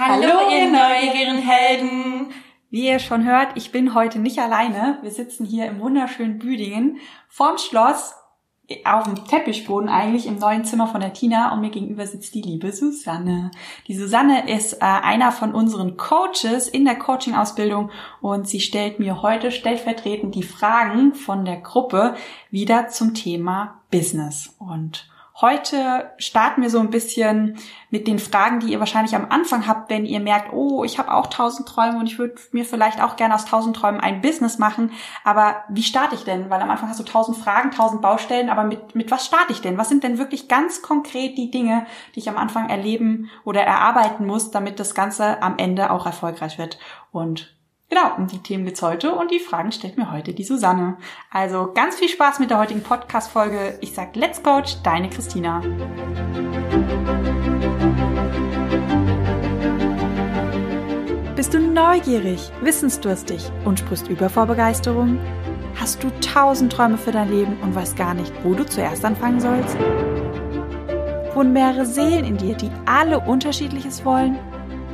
Hallo, ihr neugierigen Helden! Wie ihr schon hört, ich bin heute nicht alleine. Wir sitzen hier im wunderschönen Büdingen vorm Schloss auf dem Teppichboden eigentlich im neuen Zimmer von der Tina und mir gegenüber sitzt die liebe Susanne. Die Susanne ist äh, einer von unseren Coaches in der Coaching-Ausbildung und sie stellt mir heute stellvertretend die Fragen von der Gruppe wieder zum Thema Business. Und Heute starten wir so ein bisschen mit den Fragen, die ihr wahrscheinlich am Anfang habt, wenn ihr merkt, oh, ich habe auch tausend Träume und ich würde mir vielleicht auch gerne aus tausend Träumen ein Business machen. Aber wie starte ich denn? Weil am Anfang hast du tausend Fragen, tausend Baustellen, aber mit, mit was starte ich denn? Was sind denn wirklich ganz konkret die Dinge, die ich am Anfang erleben oder erarbeiten muss, damit das Ganze am Ende auch erfolgreich wird? Und Genau, um die Themen geht's heute und die Fragen stellt mir heute die Susanne. Also ganz viel Spaß mit der heutigen Podcast-Folge. Ich sag Let's Coach, deine Christina. Bist du neugierig, wissensdurstig und sprichst über vor Begeisterung? Hast du tausend Träume für dein Leben und weißt gar nicht, wo du zuerst anfangen sollst? Wohnen mehrere Seelen in dir, die alle unterschiedliches wollen?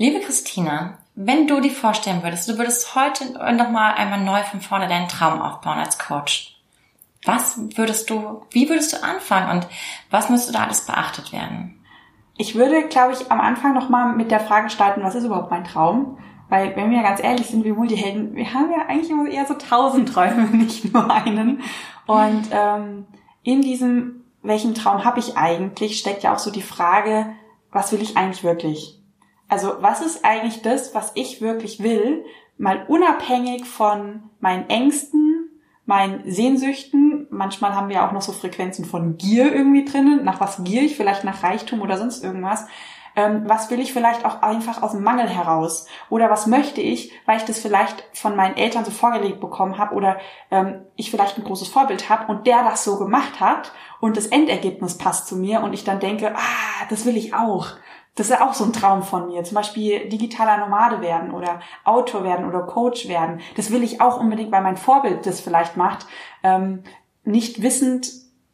Liebe Christina, wenn du dir vorstellen würdest, du würdest heute nochmal einmal neu von vorne deinen Traum aufbauen als Coach. Was würdest du, wie würdest du anfangen und was müsste da alles beachtet werden? Ich würde, glaube ich, am Anfang nochmal mit der Frage starten, was ist überhaupt mein Traum? Weil, wenn wir ganz ehrlich sind, wir Multihelden, wir haben ja eigentlich immer eher so tausend Träume, nicht nur einen. Und ähm, in diesem, welchen Traum habe ich eigentlich, steckt ja auch so die Frage, was will ich eigentlich wirklich? Also was ist eigentlich das, was ich wirklich will, mal unabhängig von meinen Ängsten, meinen Sehnsüchten. Manchmal haben wir auch noch so Frequenzen von Gier irgendwie drinnen. Nach was gier ich? Vielleicht nach Reichtum oder sonst irgendwas. Ähm, was will ich vielleicht auch einfach aus dem Mangel heraus? Oder was möchte ich, weil ich das vielleicht von meinen Eltern so vorgelegt bekommen habe oder ähm, ich vielleicht ein großes Vorbild habe und der das so gemacht hat und das Endergebnis passt zu mir und ich dann denke, ah, das will ich auch. Das ist ja auch so ein Traum von mir. Zum Beispiel digitaler Nomade werden oder Autor werden oder Coach werden. Das will ich auch unbedingt, weil mein Vorbild das vielleicht macht. Ähm, nicht wissend,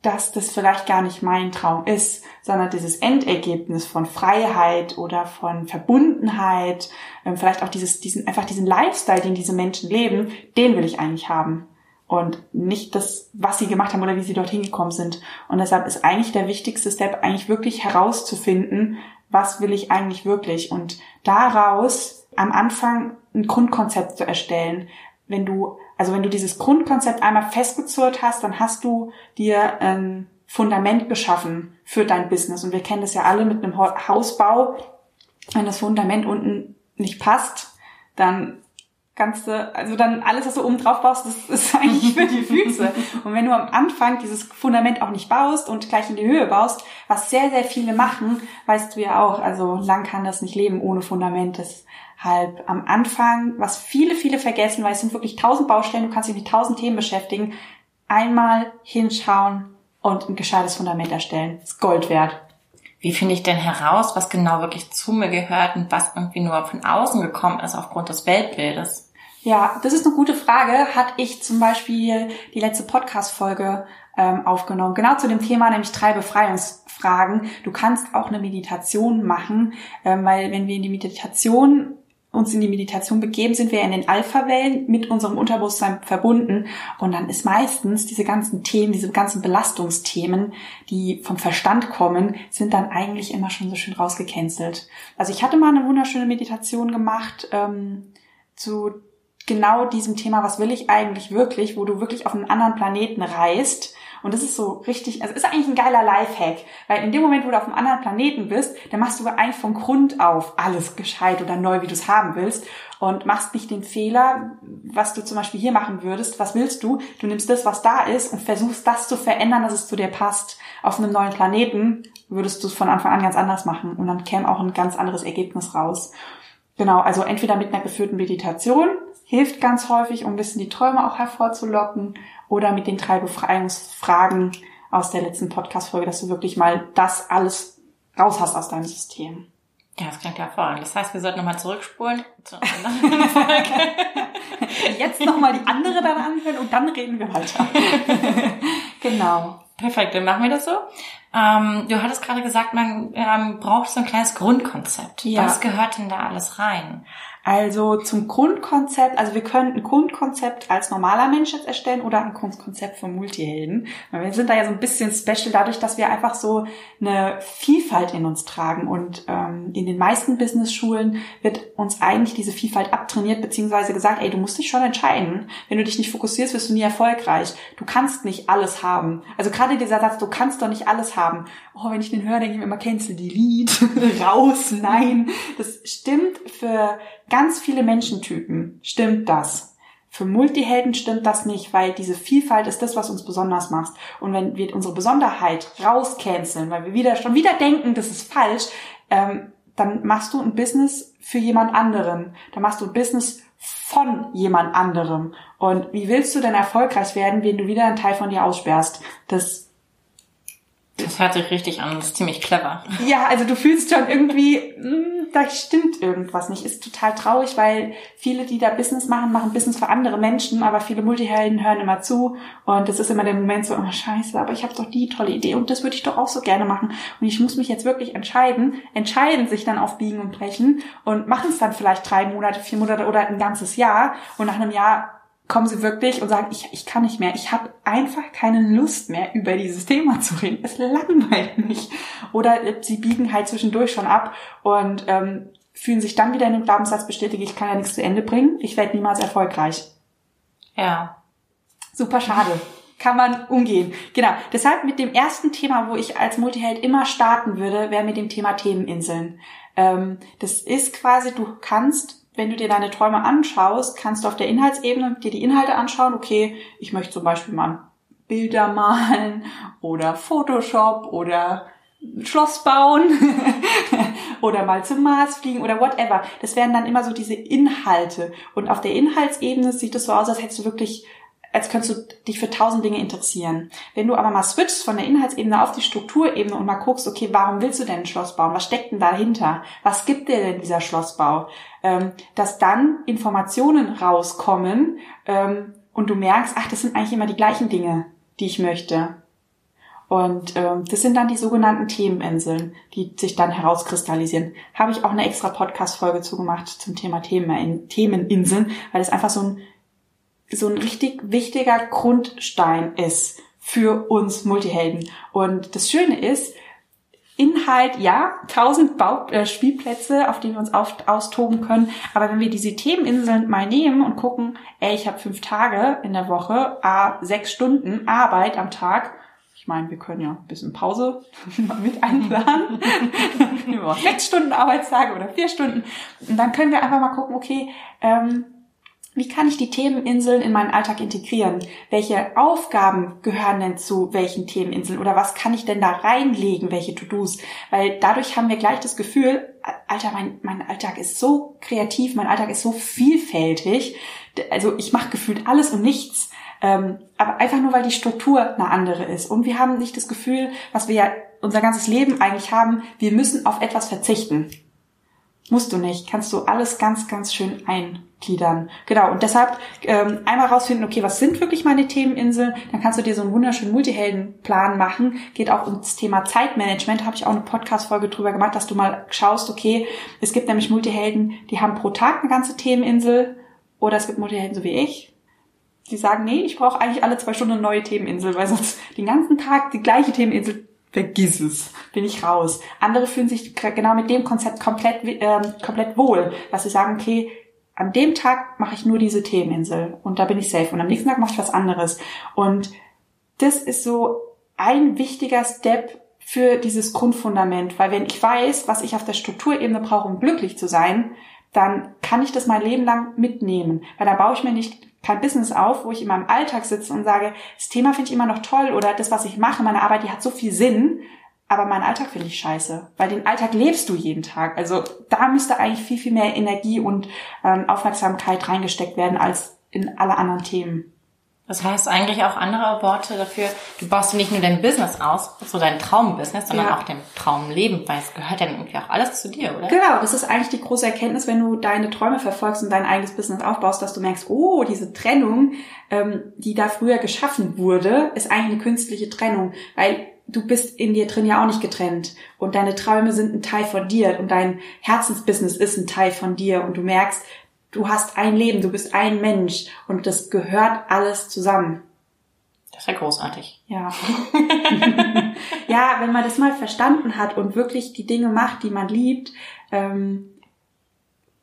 dass das vielleicht gar nicht mein Traum ist, sondern dieses Endergebnis von Freiheit oder von Verbundenheit, ähm, vielleicht auch dieses, diesen, einfach diesen Lifestyle, den diese Menschen leben, den will ich eigentlich haben. Und nicht das, was sie gemacht haben oder wie sie dorthin gekommen sind. Und deshalb ist eigentlich der wichtigste Step, eigentlich wirklich herauszufinden, was will ich eigentlich wirklich und daraus am Anfang ein Grundkonzept zu erstellen. Wenn du, also wenn du dieses Grundkonzept einmal festgezurrt hast, dann hast du dir ein Fundament geschaffen für dein Business. Und wir kennen das ja alle mit einem Hausbau. Wenn das Fundament unten nicht passt, dann du, also dann alles, was du oben drauf baust, das ist eigentlich für die Füße. Und wenn du am Anfang dieses Fundament auch nicht baust und gleich in die Höhe baust, was sehr, sehr viele machen, weißt du ja auch, also lang kann das nicht leben ohne Fundament. Deshalb am Anfang, was viele, viele vergessen, weil es sind wirklich tausend Baustellen, du kannst dich mit tausend Themen beschäftigen, einmal hinschauen und ein gescheites Fundament erstellen. Das ist Gold wert. Wie finde ich denn heraus, was genau wirklich zu mir gehört und was irgendwie nur von außen gekommen ist aufgrund des Weltbildes? Ja, das ist eine gute Frage. Hat ich zum Beispiel die letzte Podcast-Folge ähm, aufgenommen, genau zu dem Thema, nämlich drei Befreiungsfragen. Du kannst auch eine Meditation machen, ähm, weil wenn wir in die Meditation uns in die Meditation begeben, sind wir in den Alpha-Wellen mit unserem Unterbewusstsein verbunden. Und dann ist meistens diese ganzen Themen, diese ganzen Belastungsthemen, die vom Verstand kommen, sind dann eigentlich immer schon so schön rausgecancelt. Also ich hatte mal eine wunderschöne Meditation gemacht ähm, zu genau diesem Thema, was will ich eigentlich wirklich, wo du wirklich auf einen anderen Planeten reist Und das ist so richtig, also ist eigentlich ein geiler Lifehack, weil in dem Moment, wo du auf einem anderen Planeten bist, dann machst du eigentlich von Grund auf alles gescheit oder neu, wie du es haben willst und machst nicht den Fehler, was du zum Beispiel hier machen würdest. Was willst du? Du nimmst das, was da ist und versuchst das zu verändern, dass es zu dir passt. Auf einem neuen Planeten würdest du es von Anfang an ganz anders machen und dann käme auch ein ganz anderes Ergebnis raus. Genau, also entweder mit einer geführten Meditation, hilft ganz häufig, um ein bisschen die Träume auch hervorzulocken, oder mit den drei Befreiungsfragen aus der letzten Podcast-Folge, dass du wirklich mal das alles raus hast aus deinem System. Ja, das klingt hervorragend. Das heißt, wir sollten nochmal zurückspulen. Jetzt nochmal die andere dann anhören und dann reden wir weiter. genau. Perfekt, dann machen wir das so. Ähm, du hattest gerade gesagt, man ähm, braucht so ein kleines Grundkonzept. Ja. Was gehört denn da alles rein? Also zum Grundkonzept, also wir können ein Grundkonzept als normaler Mensch jetzt erstellen oder ein Grundkonzept von Multihelden. Wir sind da ja so ein bisschen special dadurch, dass wir einfach so eine Vielfalt in uns tragen und ähm, in den meisten Business-Schulen wird uns eigentlich diese Vielfalt abtrainiert beziehungsweise gesagt, ey, du musst dich schon entscheiden. Wenn du dich nicht fokussierst, wirst du nie erfolgreich. Du kannst nicht alles haben. Also gerade dieser Satz, du kannst doch nicht alles haben. Oh, wenn ich den höre, denke ich mir immer, cancel, delete, raus, nein. Das stimmt für ganz viele Menschentypen stimmt das. Für Multihelden stimmt das nicht, weil diese Vielfalt ist das, was uns besonders macht. Und wenn wir unsere Besonderheit rauscanceln, weil wir wieder schon wieder denken, das ist falsch, ähm, dann machst du ein Business für jemand anderen. Dann machst du ein Business von jemand anderem. Und wie willst du denn erfolgreich werden, wenn du wieder einen Teil von dir aussperrst? Das das hört sich richtig an, das ist ziemlich clever. Ja, also du fühlst schon irgendwie, mh, hm, da stimmt irgendwas nicht. Ist total traurig, weil viele, die da Business machen, machen Business für andere Menschen, aber viele Multihelden hören immer zu. Und das ist immer der Moment so, oh scheiße, aber ich habe doch die tolle Idee und das würde ich doch auch so gerne machen. Und ich muss mich jetzt wirklich entscheiden, entscheiden sich dann auf Biegen und Brechen und machen es dann vielleicht drei Monate, vier Monate oder ein ganzes Jahr. Und nach einem Jahr kommen sie wirklich und sagen, ich, ich kann nicht mehr, ich habe einfach keine Lust mehr, über dieses Thema zu reden. Es langweilt mich. Oder sie biegen halt zwischendurch schon ab und ähm, fühlen sich dann wieder in dem Glaubenssatz bestätigt, ich kann ja nichts zu Ende bringen, ich werde niemals erfolgreich. Ja. Super schade. Kann man umgehen. Genau. Deshalb mit dem ersten Thema, wo ich als Multiheld immer starten würde, wäre mit dem Thema Themeninseln. Ähm, das ist quasi, du kannst wenn du dir deine Träume anschaust, kannst du auf der Inhaltsebene dir die Inhalte anschauen. Okay, ich möchte zum Beispiel mal Bilder malen oder Photoshop oder Schloss bauen oder mal zum Mars fliegen oder whatever. Das wären dann immer so diese Inhalte. Und auf der Inhaltsebene sieht es so aus, als hättest du wirklich als könntest du dich für tausend Dinge interessieren. Wenn du aber mal switchst von der Inhaltsebene auf die Strukturebene und mal guckst, okay, warum willst du denn ein Schloss bauen? Was steckt denn dahinter? Was gibt dir denn dieser Schlossbau? Ähm, dass dann Informationen rauskommen ähm, und du merkst, ach, das sind eigentlich immer die gleichen Dinge, die ich möchte. Und ähm, das sind dann die sogenannten Themeninseln, die sich dann herauskristallisieren. Habe ich auch eine extra Podcast-Folge zugemacht zum Thema Themeninseln, weil es einfach so ein so ein richtig wichtiger Grundstein ist für uns Multihelden. Und das Schöne ist, Inhalt, ja, tausend Bau äh, Spielplätze, auf denen wir uns auf austoben können. Aber wenn wir diese Themeninseln mal nehmen und gucken, ey, ich habe fünf Tage in der Woche, a sechs Stunden Arbeit am Tag. Ich meine, wir können ja ein bisschen Pause mit einplanen. sechs Stunden Arbeitstage oder vier Stunden. Und dann können wir einfach mal gucken, okay, ähm, wie kann ich die Themeninseln in meinen Alltag integrieren? Welche Aufgaben gehören denn zu welchen Themeninseln? Oder was kann ich denn da reinlegen, welche To-Dos? Weil dadurch haben wir gleich das Gefühl, Alter, mein, mein Alltag ist so kreativ, mein Alltag ist so vielfältig. Also ich mache gefühlt alles und nichts. Ähm, aber einfach nur, weil die Struktur eine andere ist. Und wir haben nicht das Gefühl, was wir ja unser ganzes Leben eigentlich haben, wir müssen auf etwas verzichten. Musst du nicht. Kannst du alles ganz, ganz schön eingliedern. Genau. Und deshalb ähm, einmal rausfinden, okay, was sind wirklich meine Themeninseln? Dann kannst du dir so einen wunderschönen Multiheldenplan machen. Geht auch ums Thema Zeitmanagement. Habe ich auch eine Podcast-Folge drüber gemacht, dass du mal schaust, okay, es gibt nämlich Multihelden, die haben pro Tag eine ganze Themeninsel. Oder es gibt Multihelden so wie ich. Die sagen, nee, ich brauche eigentlich alle zwei Stunden eine neue Themeninsel, weil sonst den ganzen Tag die gleiche Themeninsel vergiss es, bin ich raus. Andere fühlen sich genau mit dem Konzept komplett, äh, komplett wohl, dass sie sagen, okay, an dem Tag mache ich nur diese Themeninsel und da bin ich safe und am nächsten Tag mache ich was anderes. Und das ist so ein wichtiger Step für dieses Grundfundament, weil wenn ich weiß, was ich auf der Strukturebene brauche, um glücklich zu sein, dann kann ich das mein Leben lang mitnehmen, weil da baue ich mir nicht kein Business auf, wo ich in meinem Alltag sitze und sage, das Thema finde ich immer noch toll oder das, was ich mache, meine Arbeit, die hat so viel Sinn, aber meinen Alltag finde ich scheiße, weil den Alltag lebst du jeden Tag. Also da müsste eigentlich viel, viel mehr Energie und ähm, Aufmerksamkeit reingesteckt werden als in alle anderen Themen. Das heißt eigentlich auch andere Worte dafür, du baust nicht nur dein Business aus, so dein Traumbusiness, sondern ja. auch dein Traumleben, weil es gehört ja irgendwie auch alles zu dir, oder? Genau, das ist eigentlich die große Erkenntnis, wenn du deine Träume verfolgst und dein eigenes Business aufbaust, dass du merkst, oh, diese Trennung, ähm, die da früher geschaffen wurde, ist eigentlich eine künstliche Trennung, weil du bist in dir drin ja auch nicht getrennt und deine Träume sind ein Teil von dir und dein Herzensbusiness ist ein Teil von dir und du merkst, du hast ein Leben, du bist ein Mensch und das gehört alles zusammen. Das ist ja großartig. Ja. ja, wenn man das mal verstanden hat und wirklich die Dinge macht, die man liebt, ähm,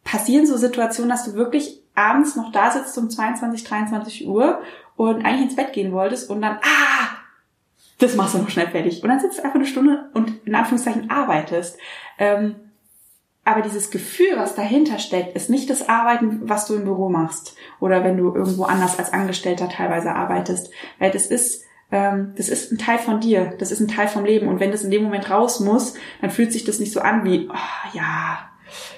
passieren so Situationen, dass du wirklich abends noch da sitzt um 22, 23 Uhr und eigentlich ins Bett gehen wolltest und dann, ah, das machst du noch schnell fertig. Und dann sitzt du einfach eine Stunde und in Anführungszeichen arbeitest. Ähm, aber dieses Gefühl, was dahinter steckt, ist nicht das Arbeiten, was du im Büro machst oder wenn du irgendwo anders als Angestellter teilweise arbeitest. Weil das ist, ähm, das ist ein Teil von dir, das ist ein Teil vom Leben. Und wenn das in dem Moment raus muss, dann fühlt sich das nicht so an wie, oh, ja,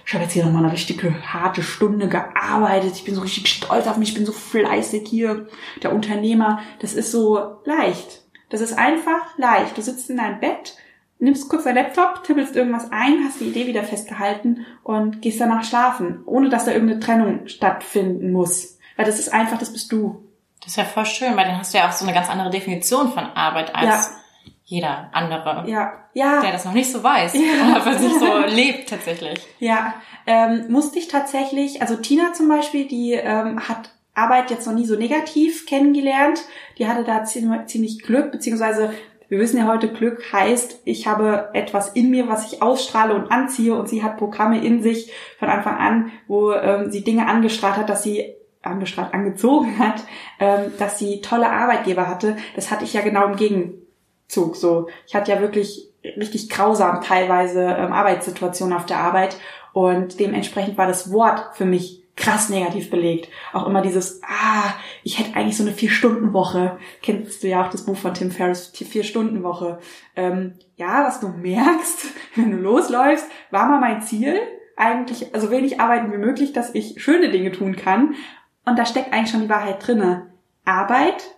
ich habe jetzt hier nochmal eine richtige harte Stunde gearbeitet, ich bin so richtig stolz auf mich, ich bin so fleißig hier, der Unternehmer. Das ist so leicht. Das ist einfach leicht. Du sitzt in deinem Bett nimmst kurz dein Laptop, tippelst irgendwas ein, hast die Idee wieder festgehalten und gehst danach schlafen, ohne dass da irgendeine Trennung stattfinden muss. Weil das ist einfach, das bist du. Das ist ja voll schön, weil dann hast du ja auch so eine ganz andere Definition von Arbeit als ja. jeder andere. Ja. ja. Der das noch nicht so weiß. Ja. Oder sich so lebt tatsächlich. Ja. Ähm, musste ich tatsächlich, also Tina zum Beispiel, die ähm, hat Arbeit jetzt noch nie so negativ kennengelernt. Die hatte da ziemlich Glück, beziehungsweise wir wissen ja heute, Glück heißt, ich habe etwas in mir, was ich ausstrahle und anziehe und sie hat Programme in sich von Anfang an, wo ähm, sie Dinge angestrahlt hat, dass sie angestrahlt, angezogen hat, ähm, dass sie tolle Arbeitgeber hatte. Das hatte ich ja genau im Gegenzug so. Ich hatte ja wirklich richtig grausam teilweise ähm, Arbeitssituationen auf der Arbeit und dementsprechend war das Wort für mich krass negativ belegt. Auch immer dieses, ah, ich hätte eigentlich so eine Vier-Stunden-Woche. Kennst du ja auch das Buch von Tim Ferriss, Vier-Stunden-Woche. Ähm, ja, was du merkst, wenn du losläufst, war mal mein Ziel, eigentlich so wenig arbeiten wie möglich, dass ich schöne Dinge tun kann. Und da steckt eigentlich schon die Wahrheit drinne. Arbeit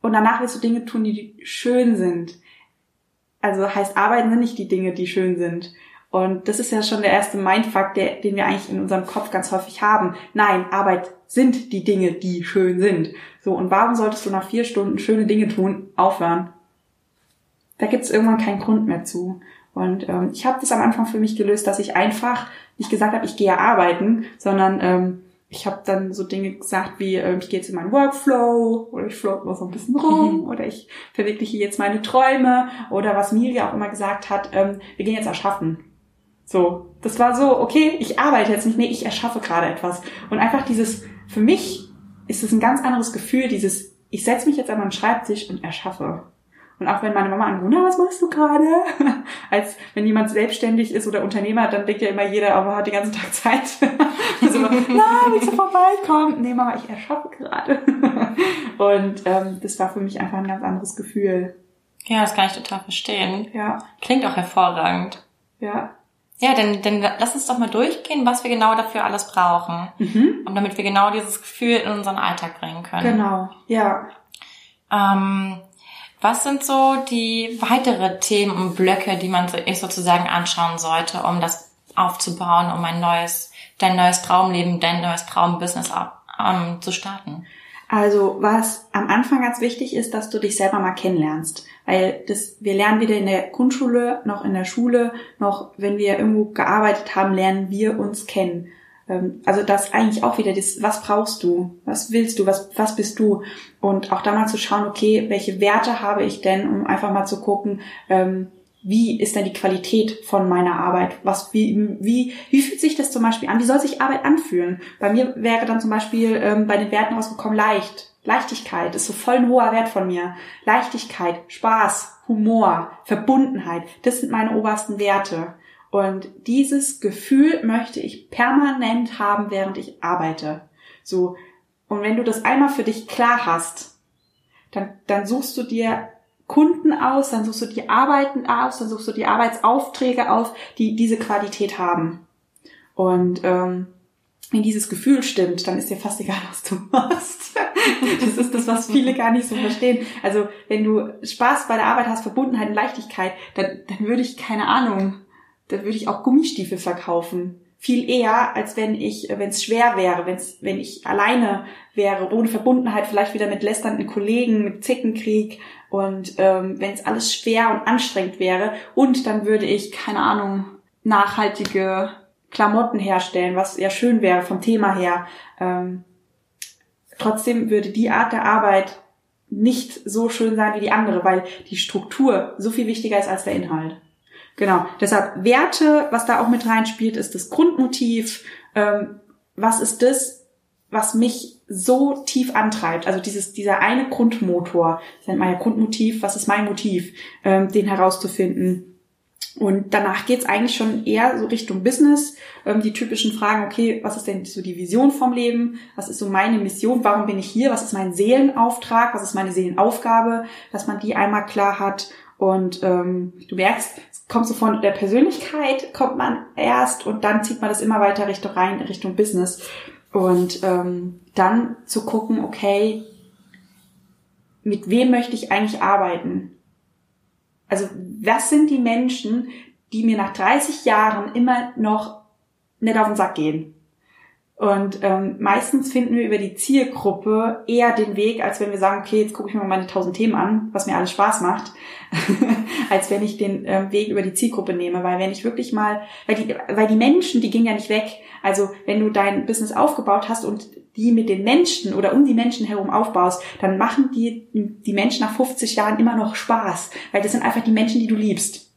und danach willst du Dinge tun, die schön sind. Also heißt, arbeiten sind nicht die Dinge, die schön sind. Und das ist ja schon der erste Mindfuck, der, den wir eigentlich in unserem Kopf ganz häufig haben. Nein, Arbeit sind die Dinge, die schön sind. So, und warum solltest du nach vier Stunden schöne Dinge tun, aufhören? Da gibt es irgendwann keinen Grund mehr zu. Und ähm, ich habe das am Anfang für mich gelöst, dass ich einfach nicht gesagt habe, ich gehe arbeiten, sondern ähm, ich habe dann so Dinge gesagt wie, äh, ich gehe jetzt in meinen Workflow oder ich float mal so ein bisschen rum mhm. oder ich verwirkliche jetzt meine Träume oder was Miri auch immer gesagt hat, ähm, wir gehen jetzt erschaffen. So, das war so, okay, ich arbeite jetzt nicht, nee, ich erschaffe gerade etwas. Und einfach dieses, für mich ist es ein ganz anderes Gefühl, dieses, ich setze mich jetzt an meinen Schreibtisch und erschaffe. Und auch wenn meine Mama anruft, was machst du gerade? Als wenn jemand selbstständig ist oder Unternehmer, dann denkt ja immer jeder, aber hat den ganzen Tag Zeit. also, na, willst du vorbeikommen? Nee, Mama, ich erschaffe gerade. und ähm, das war für mich einfach ein ganz anderes Gefühl. Ja, das kann ich total verstehen. Ja. Klingt auch hervorragend. Ja. Ja, dann, dann lass uns doch mal durchgehen, was wir genau dafür alles brauchen. Mhm. Und damit wir genau dieses Gefühl in unseren Alltag bringen können. Genau, ja. Ähm, was sind so die weitere Themen und Blöcke, die man sich sozusagen anschauen sollte, um das aufzubauen, um ein neues, dein neues Traumleben, dein neues Traumbusiness ähm, zu starten? Also was am Anfang ganz wichtig ist, dass du dich selber mal kennenlernst. Weil das, wir lernen weder in der Grundschule noch in der Schule, noch wenn wir irgendwo gearbeitet haben, lernen wir uns kennen. Ähm, also das eigentlich auch wieder das, was brauchst du? Was willst du? Was, was bist du? Und auch da mal zu schauen, okay, welche Werte habe ich denn, um einfach mal zu gucken, ähm, wie ist denn die Qualität von meiner Arbeit? Was, wie, wie, wie fühlt sich das zum Beispiel an? Wie soll sich Arbeit anfühlen? Bei mir wäre dann zum Beispiel ähm, bei den Werten rausgekommen leicht, Leichtigkeit ist so voll ein hoher Wert von mir. Leichtigkeit, Spaß, Humor, Verbundenheit, das sind meine obersten Werte. Und dieses Gefühl möchte ich permanent haben, während ich arbeite. So. Und wenn du das einmal für dich klar hast, dann, dann suchst du dir Kunden aus, dann suchst du die Arbeiten aus, dann suchst du die Arbeitsaufträge auf, die diese Qualität haben. Und ähm, wenn dieses Gefühl stimmt, dann ist dir fast egal, was du machst. Das ist das, was viele gar nicht so verstehen. Also wenn du Spaß bei der Arbeit hast, Verbundenheit und Leichtigkeit, dann, dann würde ich, keine Ahnung, dann würde ich auch Gummistiefel verkaufen. Viel eher, als wenn ich, wenn es schwer wäre, wenn's, wenn ich alleine wäre, ohne Verbundenheit, vielleicht wieder mit lästernden Kollegen, mit Zickenkrieg und ähm, wenn es alles schwer und anstrengend wäre. Und dann würde ich, keine Ahnung, nachhaltige Klamotten herstellen, was ja schön wäre vom Thema her. Ähm, trotzdem würde die Art der Arbeit nicht so schön sein wie die andere, weil die Struktur so viel wichtiger ist als der Inhalt. Genau. Deshalb Werte, was da auch mit reinspielt, ist das Grundmotiv. Ähm, was ist das, was mich so tief antreibt? Also dieses, dieser eine Grundmotor, das nennt man ja Grundmotiv, was ist mein Motiv, ähm, den herauszufinden und danach geht's eigentlich schon eher so Richtung Business. Ähm, die typischen Fragen, okay, was ist denn so die Vision vom Leben? Was ist so meine Mission? Warum bin ich hier? Was ist mein Seelenauftrag? Was ist meine Seelenaufgabe? Dass man die einmal klar hat. Und ähm, du merkst, es kommt so von der Persönlichkeit, kommt man erst und dann zieht man das immer weiter Richtung rein, Richtung Business. Und ähm, dann zu gucken, okay, mit wem möchte ich eigentlich arbeiten? Also was sind die Menschen, die mir nach 30 Jahren immer noch nicht auf den Sack gehen? Und ähm, meistens finden wir über die Zielgruppe eher den Weg, als wenn wir sagen, okay, jetzt gucke ich mir mal meine tausend Themen an, was mir alles Spaß macht, als wenn ich den ähm, Weg über die Zielgruppe nehme. Weil wenn ich wirklich mal, weil die, weil die Menschen, die gehen ja nicht weg. Also wenn du dein Business aufgebaut hast und die mit den Menschen oder um die Menschen herum aufbaust, dann machen die, die Menschen nach 50 Jahren immer noch Spaß. Weil das sind einfach die Menschen, die du liebst.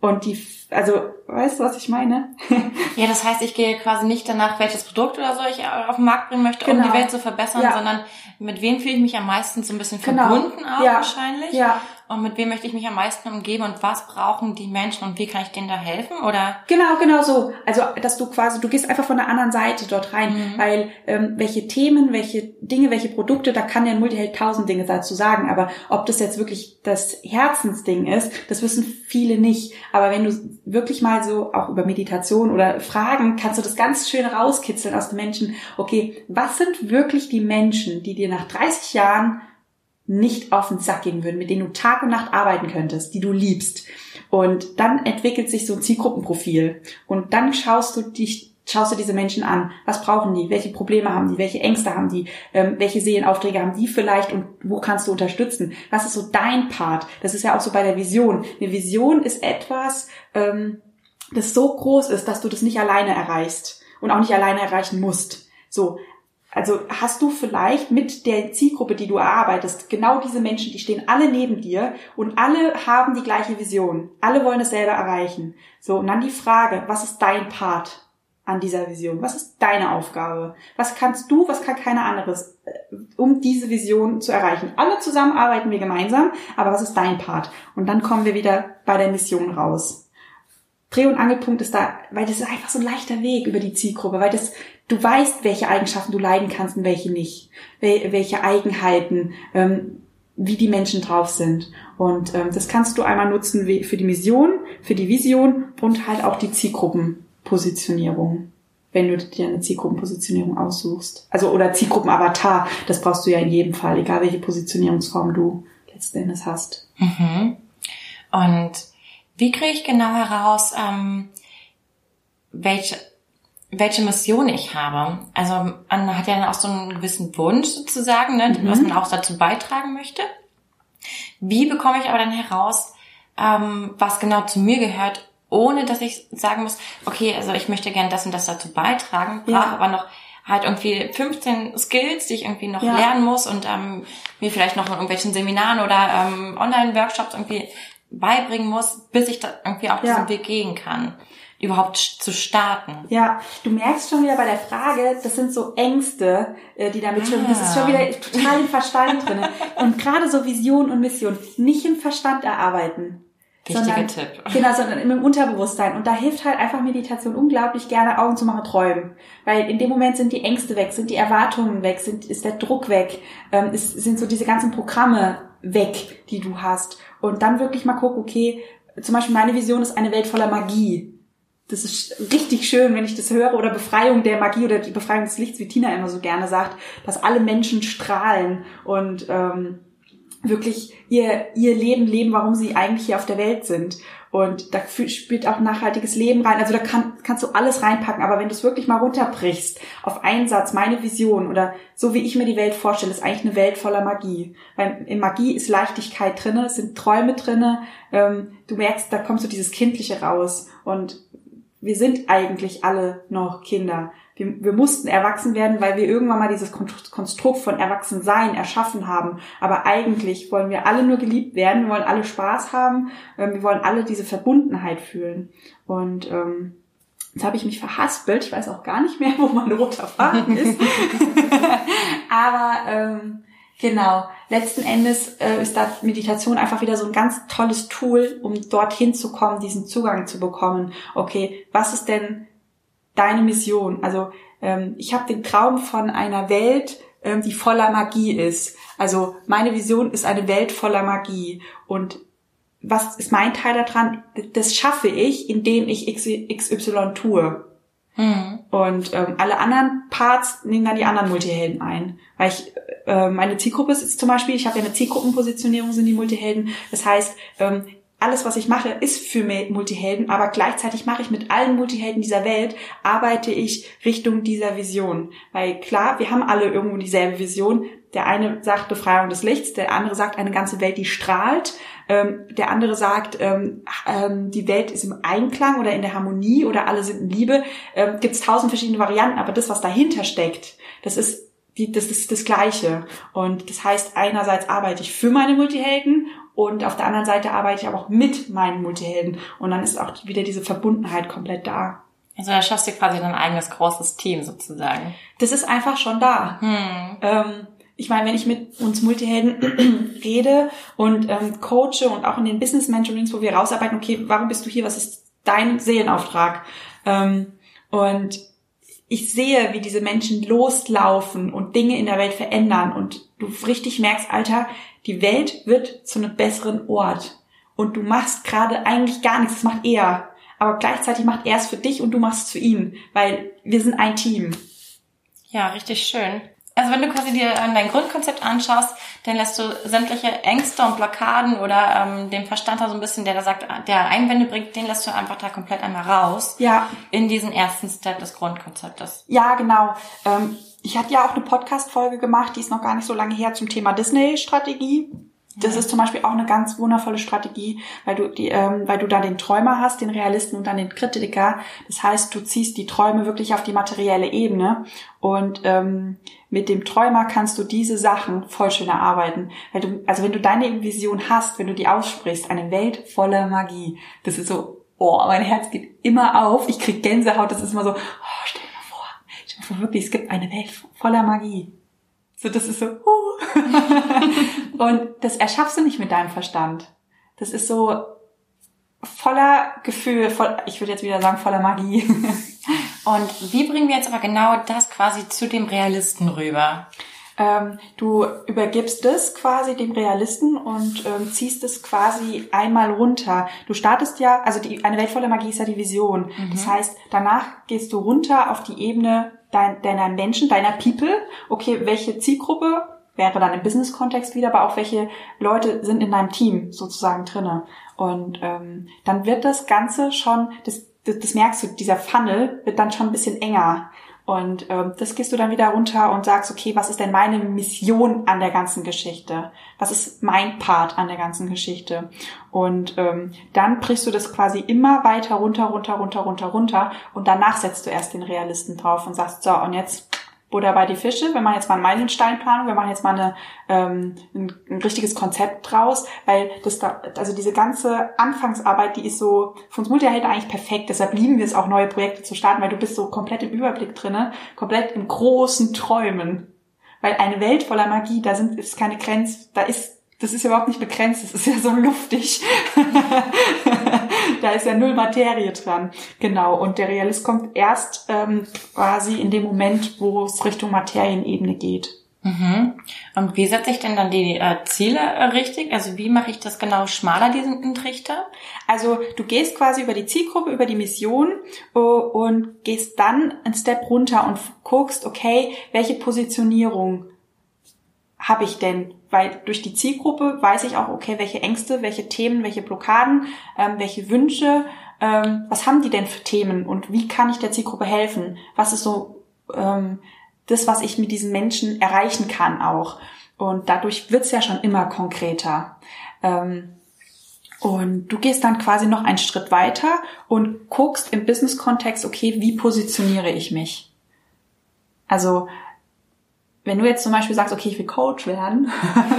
Und die, also, weißt du, was ich meine? ja, das heißt, ich gehe quasi nicht danach, welches Produkt oder so ich auf den Markt bringen möchte, genau. um die Welt zu verbessern, ja. sondern mit wem fühle ich mich am meisten so ein bisschen genau. verbunden auch ja. wahrscheinlich. Ja und mit wem möchte ich mich am meisten umgeben? Und was brauchen die Menschen? Und wie kann ich denen da helfen? Oder? Genau genau so. Also dass du quasi du gehst einfach von der anderen Seite dort rein mhm. weil ähm, welche Themen welche Dinge welche Produkte da kann der Multiheld tausend Dinge dazu sagen. Aber ob das jetzt wirklich das Herzensding ist das wissen viele nicht. Aber wenn du wirklich mal so auch über Meditation oder Fragen kannst du das ganz schön rauskitzeln aus den Menschen. Okay was sind wirklich die Menschen die dir nach 30 Jahren nicht auf den Sack gehen würden, mit denen du Tag und Nacht arbeiten könntest, die du liebst. Und dann entwickelt sich so ein Zielgruppenprofil. Und dann schaust du dich, schaust du diese Menschen an. Was brauchen die? Welche Probleme haben die? Welche Ängste haben die? Ähm, welche Seelenaufträge haben die vielleicht? Und wo kannst du unterstützen? Was ist so dein Part? Das ist ja auch so bei der Vision. Eine Vision ist etwas, ähm, das so groß ist, dass du das nicht alleine erreichst und auch nicht alleine erreichen musst. So, also hast du vielleicht mit der Zielgruppe, die du erarbeitest, genau diese Menschen, die stehen alle neben dir und alle haben die gleiche Vision. Alle wollen dasselbe erreichen. So, und dann die Frage, was ist dein Part an dieser Vision? Was ist deine Aufgabe? Was kannst du, was kann keiner anderes, äh, um diese Vision zu erreichen? Alle zusammen arbeiten wir gemeinsam, aber was ist dein Part? Und dann kommen wir wieder bei der Mission raus. Dreh- und Angelpunkt ist da, weil das ist einfach so ein leichter Weg über die Zielgruppe, weil das, du weißt, welche Eigenschaften du leiden kannst und welche nicht, welche Eigenheiten, ähm, wie die Menschen drauf sind. Und ähm, das kannst du einmal nutzen für die Mission, für die Vision und halt auch die Zielgruppenpositionierung, wenn du dir eine Zielgruppenpositionierung aussuchst. Also oder Zielgruppenavatar, das brauchst du ja in jedem Fall, egal welche Positionierungsform du letzten Endes hast. Mhm. Und wie kriege ich genau heraus, ähm, welche welche Mission ich habe. Also man hat ja dann auch so einen gewissen Wunsch sozusagen, ne, mhm. was man auch dazu beitragen möchte. Wie bekomme ich aber dann heraus, ähm, was genau zu mir gehört, ohne dass ich sagen muss, okay, also ich möchte gerne das und das dazu beitragen, brauche ja. aber noch halt irgendwie 15 Skills, die ich irgendwie noch ja. lernen muss und ähm, mir vielleicht noch in irgendwelchen Seminaren oder ähm, Online-Workshops irgendwie beibringen muss, bis ich da irgendwie auf Ja. diesen Weg gehen kann, überhaupt zu starten. Ja, du merkst schon wieder bei der Frage, das sind so Ängste, äh, die damit schon, das ist schon wieder total im Verstand drin. Und gerade so Vision und Mission, nicht im Verstand erarbeiten. Wichtiger sondern, Tipp. Genau, sondern im Unterbewusstsein. Und da hilft halt einfach Meditation unglaublich gerne, Augen zu machen, träumen. Weil in dem Moment sind die Ängste weg, sind die Erwartungen weg, sind, ist der Druck weg, ähm, ist, sind so diese ganzen Programme weg, die du hast. Und dann wirklich mal gucken, okay, zum Beispiel meine Vision ist eine Welt voller Magie. Das ist richtig schön, wenn ich das höre. Oder Befreiung der Magie oder die Befreiung des Lichts, wie Tina immer so gerne sagt, dass alle Menschen strahlen und ähm, wirklich ihr, ihr Leben leben, warum sie eigentlich hier auf der Welt sind. Und da spielt auch nachhaltiges Leben rein. Also da kann, kannst du alles reinpacken. Aber wenn du es wirklich mal runterbrichst auf einen Satz, meine Vision oder so wie ich mir die Welt vorstelle, ist eigentlich eine Welt voller Magie. Weil in Magie ist Leichtigkeit drinne, es sind Träume drinne. Ähm, du merkst, da kommt so dieses Kindliche raus. Und wir sind eigentlich alle noch Kinder. Wir, wir mussten erwachsen werden, weil wir irgendwann mal dieses Kon- Konstrukt von Erwachsensein erschaffen haben. Aber eigentlich wollen wir alle nur geliebt werden, wir wollen alle Spaß haben, ähm, wir wollen alle diese Verbundenheit fühlen. Und ähm, jetzt habe ich mich verhaspelt, ich weiß auch gar nicht mehr, wo mein roter Faden ist. Aber ähm, genau, letzten Endes äh, ist da Meditation einfach wieder so ein ganz tolles Tool, um dorthin zu kommen, diesen Zugang zu bekommen. Okay, was ist denn deine Mission? Also ähm, ich habe den Traum von einer Welt, ähm, die voller Magie ist. Also meine Vision ist eine Welt voller Magie. Und was ist mein Teil daran? Das schaffe ich, indem ich XY tue. Hm. Und ähm, alle anderen Parts nehmen dann die anderen Multihelden ein. Weil ich, äh, meine Zielgruppe ist zum Beispiel, ich habe ja eine Zielgruppenpositionierung, sind die Multihelden. Das heißt, ähm, alles, was ich mache, ist für Multihelden, aber gleichzeitig mache ich mit allen Multihelden dieser Welt, arbeite ich Richtung dieser Vision. Weil klar, wir haben alle irgendwo dieselbe Vision. Der eine sagt Befreiung des Lichts, der andere sagt eine ganze Welt, die strahlt. Ähm, der andere sagt, ähm, ähm, die Welt ist im Einklang oder in der Harmonie oder alle sind in Liebe. Ähm, Gibt es tausend verschiedene Varianten, aber das, was dahinter steckt, das ist die, das ist das Gleiche. Und das heißt, einerseits arbeite ich für meine Multihelden und auf der anderen Seite arbeite ich aber auch mit meinen Multihelden. Und dann ist auch wieder diese Verbundenheit komplett da. Also da schaffst du quasi dein eigenes großes Team sozusagen. Das ist einfach schon da. Hm. Ähm, ich meine, wenn ich mit uns Multihelden rede und ähm, coache und auch in den Business Mentorings, wo wir rausarbeiten, okay, warum bist du hier? Was ist dein Seelenauftrag? Ähm, und ich sehe, wie diese Menschen loslaufen und Dinge in der Welt verändern und du richtig merkst, Alter, die Welt wird zu einem besseren Ort und du machst gerade eigentlich gar nichts, das macht er. Aber gleichzeitig macht er es für dich und du machst es für ihn, weil wir sind ein Team. Ja, richtig schön. Also wenn du quasi dir ähm, dein Grundkonzept anschaust, dann lässt du sämtliche Ängste und Blockaden oder ähm, den Verstand da so ein bisschen, der da sagt, der Einwände bringt, den lässt du einfach da komplett einmal raus. Ja, In diesen ersten Step des Grundkonzeptes. Ja, genau. Ähm, ich hatte ja auch eine Podcast-Folge gemacht, die ist noch gar nicht so lange her zum Thema Disney-Strategie. Das ist zum Beispiel auch eine ganz wundervolle Strategie, weil du die, ähm, weil du da den Träumer hast, den Realisten und dann den Kritiker. Das heißt, du ziehst die Träume wirklich auf die materielle Ebene und ähm, mit dem Träumer kannst du diese Sachen voll schön erarbeiten. Weil du, also wenn du deine Vision hast, wenn du die aussprichst, eine Welt voller Magie, das ist so, oh, mein Herz geht immer auf. Ich krieg Gänsehaut. Das ist immer so, oh, stell dir mal vor, stell dir mal vor, wirklich, es gibt eine Welt voller Magie. So, das ist so, uh. und das erschaffst du nicht mit deinem Verstand. Das ist so voller Gefühl, voll, ich würde jetzt wieder sagen, voller Magie. Und wie bringen wir jetzt aber genau das quasi zu dem Realisten rüber? Ähm, du übergibst es quasi dem Realisten und ähm, ziehst es quasi einmal runter. Du startest ja, also die, eine Welt voller Magie ist ja die Vision. Das heißt, danach gehst du runter auf die Ebene dein, deiner Menschen, deiner People. Okay, welche Zielgruppe wäre dann im Business-Kontext wieder, aber auch welche Leute sind in deinem Team sozusagen drinne. Und ähm, dann wird das Ganze schon, das, das, das merkst du, dieser Funnel wird dann schon ein bisschen enger. Und ähm, das gehst du dann wieder runter und sagst, okay, was ist denn meine Mission an der ganzen Geschichte? Was ist mein Part an der ganzen Geschichte? Und ähm, dann brichst du das quasi immer weiter runter, runter, runter, runter, runter und danach setzt du erst den Realisten drauf und sagst, so, und jetzt Buddha bei die Fische, wir machen jetzt mal eine Meilensteinplanung, wir machen jetzt mal eine, ähm, ein, ein richtiges Konzept draus, weil das da, also diese ganze Anfangsarbeit, die ist so für uns Multihelden eigentlich perfekt, deshalb lieben wir es auch, neue Projekte zu starten, weil du bist so komplett im Überblick drinne, komplett in großen Träumen. Weil eine Welt voller Magie, da sind, ist keine Grenze, da ist das ist überhaupt nicht begrenzt, das ist ja so luftig. da ist ja null Materie dran. Genau, und der Realist kommt erst ähm, quasi in dem Moment, wo es Richtung Materienebene geht. Mhm. Und wie setze ich denn dann die äh, Ziele äh, richtig? Also wie mache ich das genau schmaler, diesen Trichter? Also du gehst quasi über die Zielgruppe, über die Mission uh, und gehst dann einen Step runter und guckst, okay, welche Positionierung habe ich denn? Weil durch die Zielgruppe weiß ich auch, okay, welche Ängste, welche Themen, welche Blockaden, ähm, welche Wünsche, ähm, was haben die denn für Themen und wie kann ich der Zielgruppe helfen? Was ist so ähm, das, was ich mit diesen Menschen erreichen kann auch? Und dadurch wird's ja schon immer konkreter. Ähm, und du gehst dann quasi noch einen Schritt weiter und guckst im Business-Kontext, okay, wie positioniere ich mich? Also wenn du jetzt zum Beispiel sagst, okay, ich will Coach werden,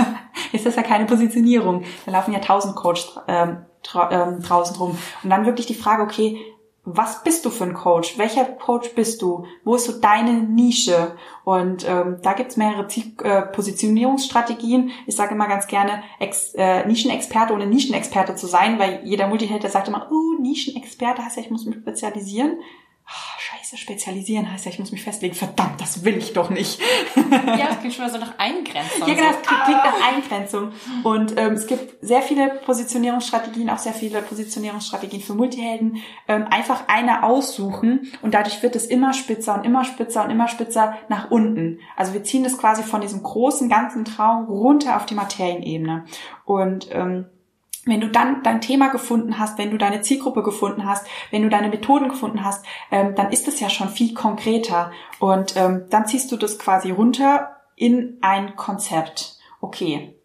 ist das ja keine Positionierung. Da laufen ja tausend Coaches ähm, ähm, draußen rum. Und dann wirklich die Frage, okay, was bist du für ein Coach? Welcher Coach bist du? Wo ist so deine Nische? Und ähm, da gibt's mehrere Ziel äh, Positionierungsstrategien. Ich sage immer ganz gerne, Ex äh, Nischenexperte ohne Nischenexperte zu sein, weil jeder Multiheld sagt immer, oh, Nischenexperte heißt ja, ich muss mich spezialisieren oh, scheiße, spezialisieren heißt ja, ich muss mich festlegen. Verdammt, das will ich doch nicht. ja, das klingt schon mal so nach Eingrenzung. Ja, genau, das klingt ah. nach Eingrenzung. Und ähm, es gibt sehr viele Positionierungsstrategien, auch sehr viele Positionierungsstrategien für Multihelden. Ähm, einfach eine aussuchen und dadurch wird es immer spitzer und immer spitzer und immer spitzer nach unten. Also wir ziehen das quasi von diesem großen, ganzen Traum runter auf die Materienebene. Und ähm, wenn du dann dein Thema gefunden hast, wenn du deine Zielgruppe gefunden hast, wenn du deine Methoden gefunden hast, ähm, dann ist es ja schon viel konkreter. Und ähm, dann ziehst du das quasi runter in ein Konzept. Okay.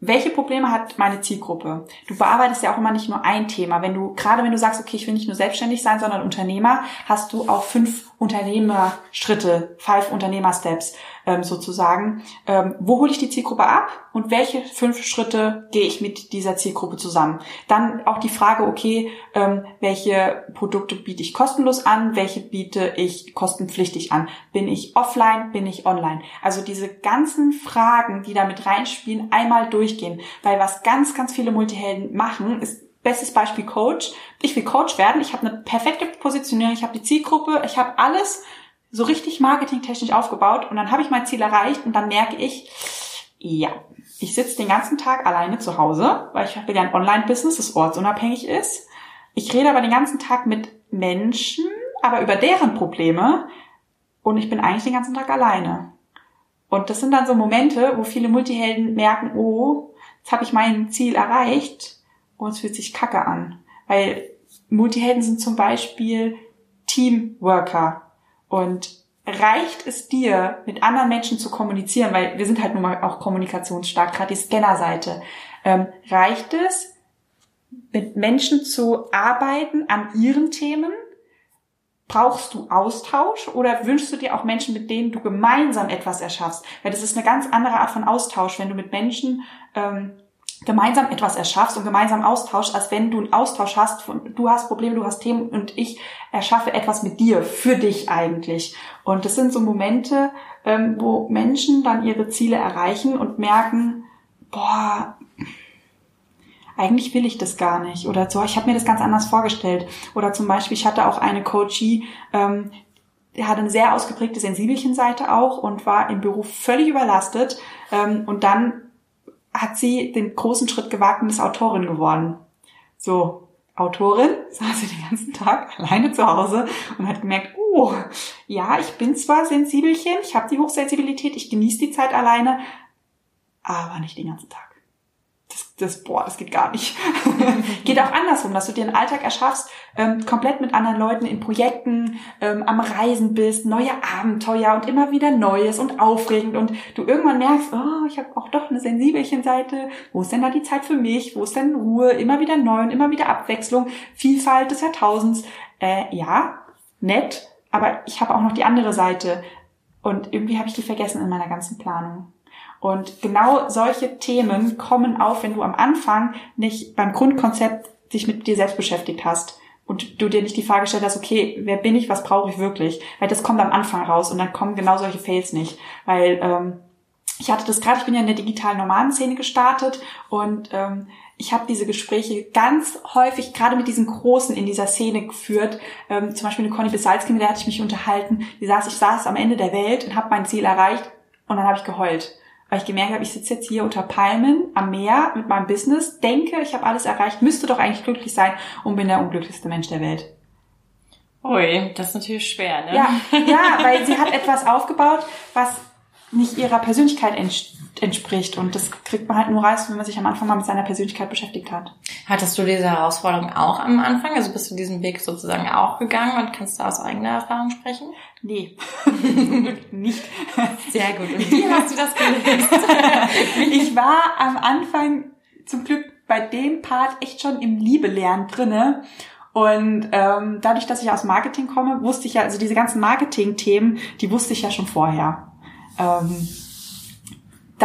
Welche Probleme hat meine Zielgruppe? Du bearbeitest ja auch immer nicht nur ein Thema. Wenn du, gerade wenn du sagst, okay, ich will nicht nur selbstständig sein, sondern Unternehmer, hast du auch fünf Unternehmerschritte, five Unternehmer-Steps ähm, sozusagen. Ähm, wo hole ich die Zielgruppe ab und welche fünf Schritte gehe ich mit dieser Zielgruppe zusammen? Dann auch die Frage, okay, ähm, welche Produkte biete ich kostenlos an, welche biete ich kostenpflichtig an? Bin ich offline, bin ich online? Also diese ganzen Fragen, die da mit reinspielen, einmal durchgehen. Weil was ganz, ganz viele Multihelden machen, ist Bestes Beispiel Coach. Ich will Coach werden. Ich habe eine perfekte Positionierung. Ich habe die Zielgruppe. Ich habe alles so richtig marketingtechnisch aufgebaut. Und dann habe ich mein Ziel erreicht und dann merke ich, ja, ich sitze den ganzen Tag alleine zu Hause, weil ich will ja ein Online-Business, das ortsunabhängig ist. Ich rede aber den ganzen Tag mit Menschen, aber über deren Probleme. Und ich bin eigentlich den ganzen Tag alleine. Und das sind dann so Momente, wo viele Multihelden merken, oh, jetzt habe ich mein Ziel erreicht oh, es fühlt sich kacke an. Weil Multihelden sind zum Beispiel Teamworker. Und reicht es dir, mit anderen Menschen zu kommunizieren, weil wir sind halt nun mal auch kommunikationsstark, gerade die Scannerseite, ähm, reicht es, mit Menschen zu arbeiten an ihren Themen? Brauchst du Austausch oder wünschst du dir auch Menschen, mit denen du gemeinsam etwas erschaffst? Weil das ist eine ganz andere Art von Austausch, wenn du mit Menschen ähm, gemeinsam etwas erschaffst und gemeinsam austauschst, als wenn du einen Austausch hast du hast Probleme, du hast Themen und ich erschaffe etwas mit dir, für dich eigentlich. Und das sind so Momente, ähm, wo Menschen dann ihre Ziele erreichen und merken, boah, eigentlich will ich das gar nicht. Oder so, ich habe mir das ganz anders vorgestellt. Oder zum Beispiel, ich hatte auch eine Coachie, ähm, die hatte eine sehr ausgeprägte Sensibelchenseite auch und war im Büro völlig überlastet. Ähm, und dann hat sie den großen Schritt gewagt und ist Autorin geworden. So, Autorin saß sie den ganzen Tag alleine zu Hause und hat gemerkt, oh, ja, ich bin zwar sensibelchen, ich habe die Hochsensibilität, ich genieße die Zeit alleine, aber nicht den ganzen Tag das, das, boah, das geht gar nicht. geht auch andersrum, dass du dir einen Alltag erschaffst, ähm, komplett mit anderen Leuten in Projekten, ähm, am Reisen bist, neue Abenteuer und immer wieder Neues und aufregend und du irgendwann merkst, oh, ich habe auch doch eine sensibelchen Seite. Wo ist denn da die Zeit für mich? Wo ist denn Ruhe? Immer wieder neu und immer wieder Abwechslung, Vielfalt des Jahrtausends. Äh, ja, nett, aber ich habe auch noch die andere Seite. Und irgendwie habe ich die vergessen in meiner ganzen Planung. Und genau solche Themen kommen auf, wenn du am Anfang nicht beim Grundkonzept dich mit dir selbst beschäftigt hast und du dir nicht die Frage gestellt hast, okay, wer bin ich, was brauche ich wirklich? Weil das kommt am Anfang raus und dann kommen genau solche Fails nicht. Weil ähm, ich hatte das gerade, ich bin ja in der digitalen Nomadenszene gestartet und ähm, ich habe diese Gespräche ganz häufig, gerade mit diesen Großen in dieser Szene geführt. Ähm, zum Beispiel eine Conny Besalski, mit der hatte ich mich unterhalten. Die saß, ich saß am Ende der Welt und habe mein Ziel erreicht und dann habe ich geheult weil ich gemerkt habe, ich sitze jetzt hier unter Palmen am Meer mit meinem Business, denke, ich habe alles erreicht, müsste doch eigentlich glücklich sein und bin der unglücklichste Mensch der Welt. Ui, das ist natürlich schwer, ne? Ja, ja, weil sie hat etwas aufgebaut, was nicht ihrer Persönlichkeit entspricht. Und das kriegt man halt nur raus, wenn man sich am Anfang mal mit seiner Persönlichkeit beschäftigt hat. Hattest du diese Herausforderung auch am Anfang? Also bist du diesen Weg sozusagen auch gegangen und kannst du aus eigener Erfahrung sprechen? Nee, nicht. Sehr gut. Und wie hast du das gelöst? ich war am Anfang zum Glück bei dem Part echt schon im Liebelernen drinne. Und ähm, dadurch, dass ich aus Marketing komme, wusste ich ja, also diese ganzen Marketing-Themen, die wusste ich ja schon vorher ähm,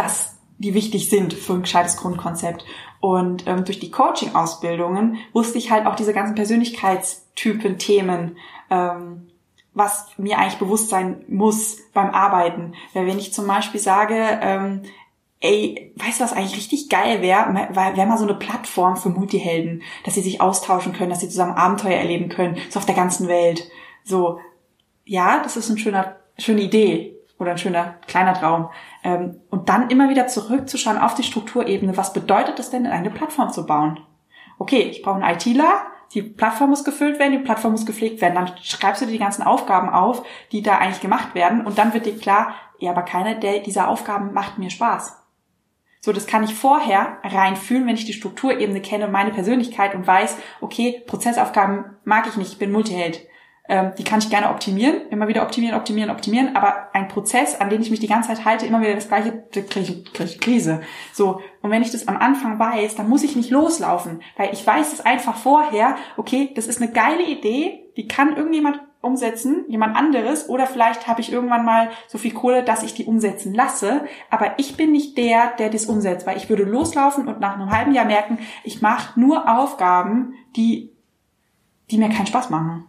dass die wichtig sind für ein gescheites Grundkonzept. Und ähm, durch die Coaching-Ausbildungen wusste ich halt auch diese ganzen Persönlichkeitstypen, Themen, ähm, was mir eigentlich bewusst sein muss beim Arbeiten. Weil wenn ich zum Beispiel sage, ähm, ey, weißt du, was eigentlich richtig geil wäre? Wäre mal so eine Plattform für Multihelden, dass sie sich austauschen können, dass sie zusammen Abenteuer erleben können, so auf der ganzen Welt. So, ja, das ist eine schöne, schöne Idee oder ein schöner kleiner Traum. Ähm, und dann immer wieder zurückzuschauen auf die Strukturebene. Was bedeutet es denn, eine Plattform zu bauen? Okay, ich brauche einen ITler, die Plattform muss gefüllt werden, die Plattform muss gepflegt werden. Dann schreibst du dir die ganzen Aufgaben auf, die da eigentlich gemacht werden. Und dann wird dir klar, ja, aber keine dieser Aufgaben macht mir Spaß. So, das kann ich vorher reinfühlen, wenn ich die Strukturebene kenne und meine Persönlichkeit und weiß, okay, Prozessaufgaben mag ich nicht, ich bin Multiheld. Ähm, die kann ich gerne optimieren, immer wieder optimieren, optimieren, optimieren, aber ein Prozess, an den ich mich die ganze Zeit halte, immer wieder das gleiche, kriege ich, Krise. So, und wenn ich das am Anfang weiß, dann muss ich nicht loslaufen, weil ich weiß es einfach vorher, okay, das ist eine geile Idee, die kann irgendjemand umsetzen, jemand anderes, oder vielleicht habe ich irgendwann mal so viel Kohle, dass ich die umsetzen lasse, aber ich bin nicht der, der das umsetzt, weil ich würde loslaufen und nach einem halben Jahr merken, ich mache nur Aufgaben, die, die mir keinen Spaß machen.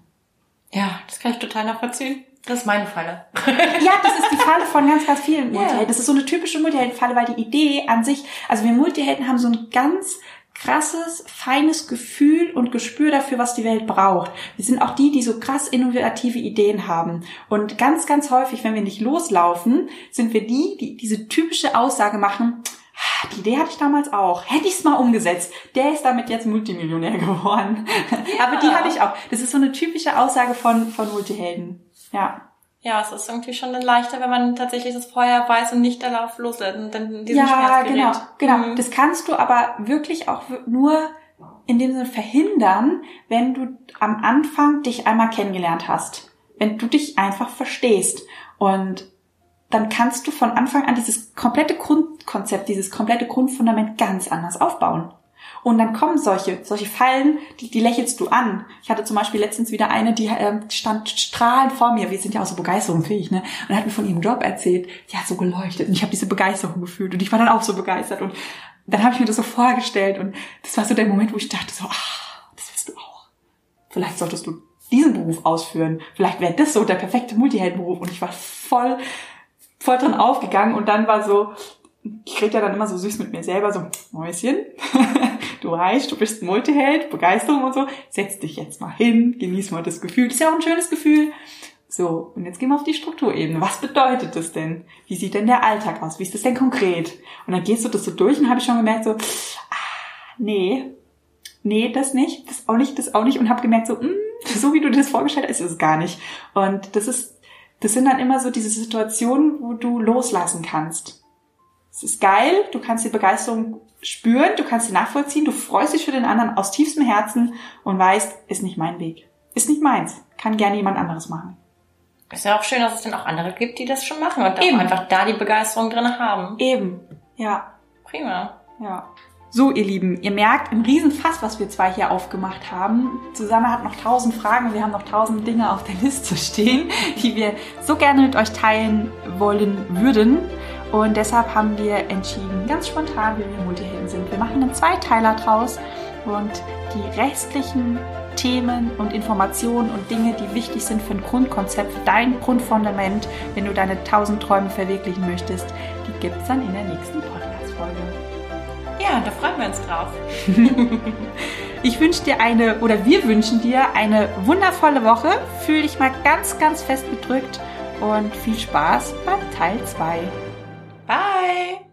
Ja, das kann ich total nachvollziehen. Das ist meine Falle. ja, das ist die Falle von ganz, ganz vielen Multihelden. Das ist so eine typische Multihelden-Falle, weil die Idee an sich, also wir Multihelden haben so ein ganz krasses, feines Gefühl und Gespür dafür, was die Welt braucht. Wir sind auch die, die so krass innovative Ideen haben. Und ganz, ganz häufig, wenn wir nicht loslaufen, sind wir die, die diese typische Aussage machen, die Idee hatte ich damals auch. Hätte ich es mal umgesetzt. Der ist damit jetzt Multimillionär geworden. Ja. Aber die hatte ich auch. Das ist so eine typische Aussage von, von Multihelden. Ja. Ja, es ist irgendwie schon dann leichter, wenn man tatsächlich das vorher weiß und nicht darauf loslässt und dann diesen ja, Schmerz gerät. genau, genau. Mhm. Das kannst du aber wirklich auch nur in dem Sinne verhindern, wenn du am Anfang dich einmal kennengelernt hast. Wenn du dich einfach verstehst. Und dann kannst du von Anfang an dieses komplette Grundkonzept, dieses komplette Grundfundament ganz anders aufbauen. Und dann kommen solche, solche Fallen, die, die lächelst du an. Ich hatte zum Beispiel letztens wieder eine, die äh, stand strahlend vor mir. Wir sind ja auch so begeisterungsfähig, ne? Und hat mir von ihrem Job erzählt. Die hat so geleuchtet und ich habe diese Begeisterung gefühlt und ich war dann auch so begeistert. Und dann habe ich mir das so vorgestellt und das war so der Moment, wo ich dachte so, ah, das willst du auch. Vielleicht solltest du diesen Beruf ausführen. Vielleicht wäre das so der perfekte Multiheldenberuf. Und ich war voll voll drin aufgegangen und dann war so, ich rede ja dann immer so süß mit mir selber, so, Mäuschen, du weißt, du bist ein Multiheld, Begeisterung und so, setz dich jetzt mal hin, genieß mal das Gefühl, das ist ja auch ein schönes Gefühl. So, und jetzt gehen wir auf die Strukturebene. Was bedeutet das denn? Wie sieht denn der Alltag aus? Wie ist das denn konkret? Und dann gehst du das so durch und habe ich schon gemerkt, so, ah, nee, nee, das nicht, das auch nicht, das auch nicht und habe gemerkt, so, mh, mm, so wie du das vorgestellt hast, ist es gar nicht. Und das ist das sind dann immer so diese Situationen, wo du loslassen kannst. Es ist geil, du kannst die Begeisterung spüren, du kannst sie nachvollziehen, du freust dich für den anderen aus tiefstem Herzen und weißt, ist nicht mein Weg. Ist nicht meins. Kann gerne jemand anderes machen. Ist ja auch schön, dass es dann auch andere gibt, die das schon machen und Eben. einfach da die Begeisterung drin haben. Eben. Ja. Prima. Ja. So, ihr Lieben, ihr merkt, ein Riesenfass, was wir zwei hier aufgemacht haben. Susanne hat noch tausend Fragen wir haben noch tausend Dinge auf der Liste stehen, die wir so gerne mit euch teilen wollen würden. Und deshalb haben wir entschieden, ganz spontan, wie wir Multihelden sind. Wir machen einen Zweiteiler draus und die restlichen Themen und Informationen und Dinge, die wichtig sind für ein Grundkonzept, für dein Grundfundament, wenn du deine tausend Träume verwirklichen möchtest, die gibt es dann in der nächsten Podcast-Folge. Ja, da freuen wir uns drauf. ich wünsche dir eine, oder wir wünschen dir eine wundervolle Woche. Fühl dich mal ganz, ganz fest bedrückt und viel Spaß beim Teil 2. Bye!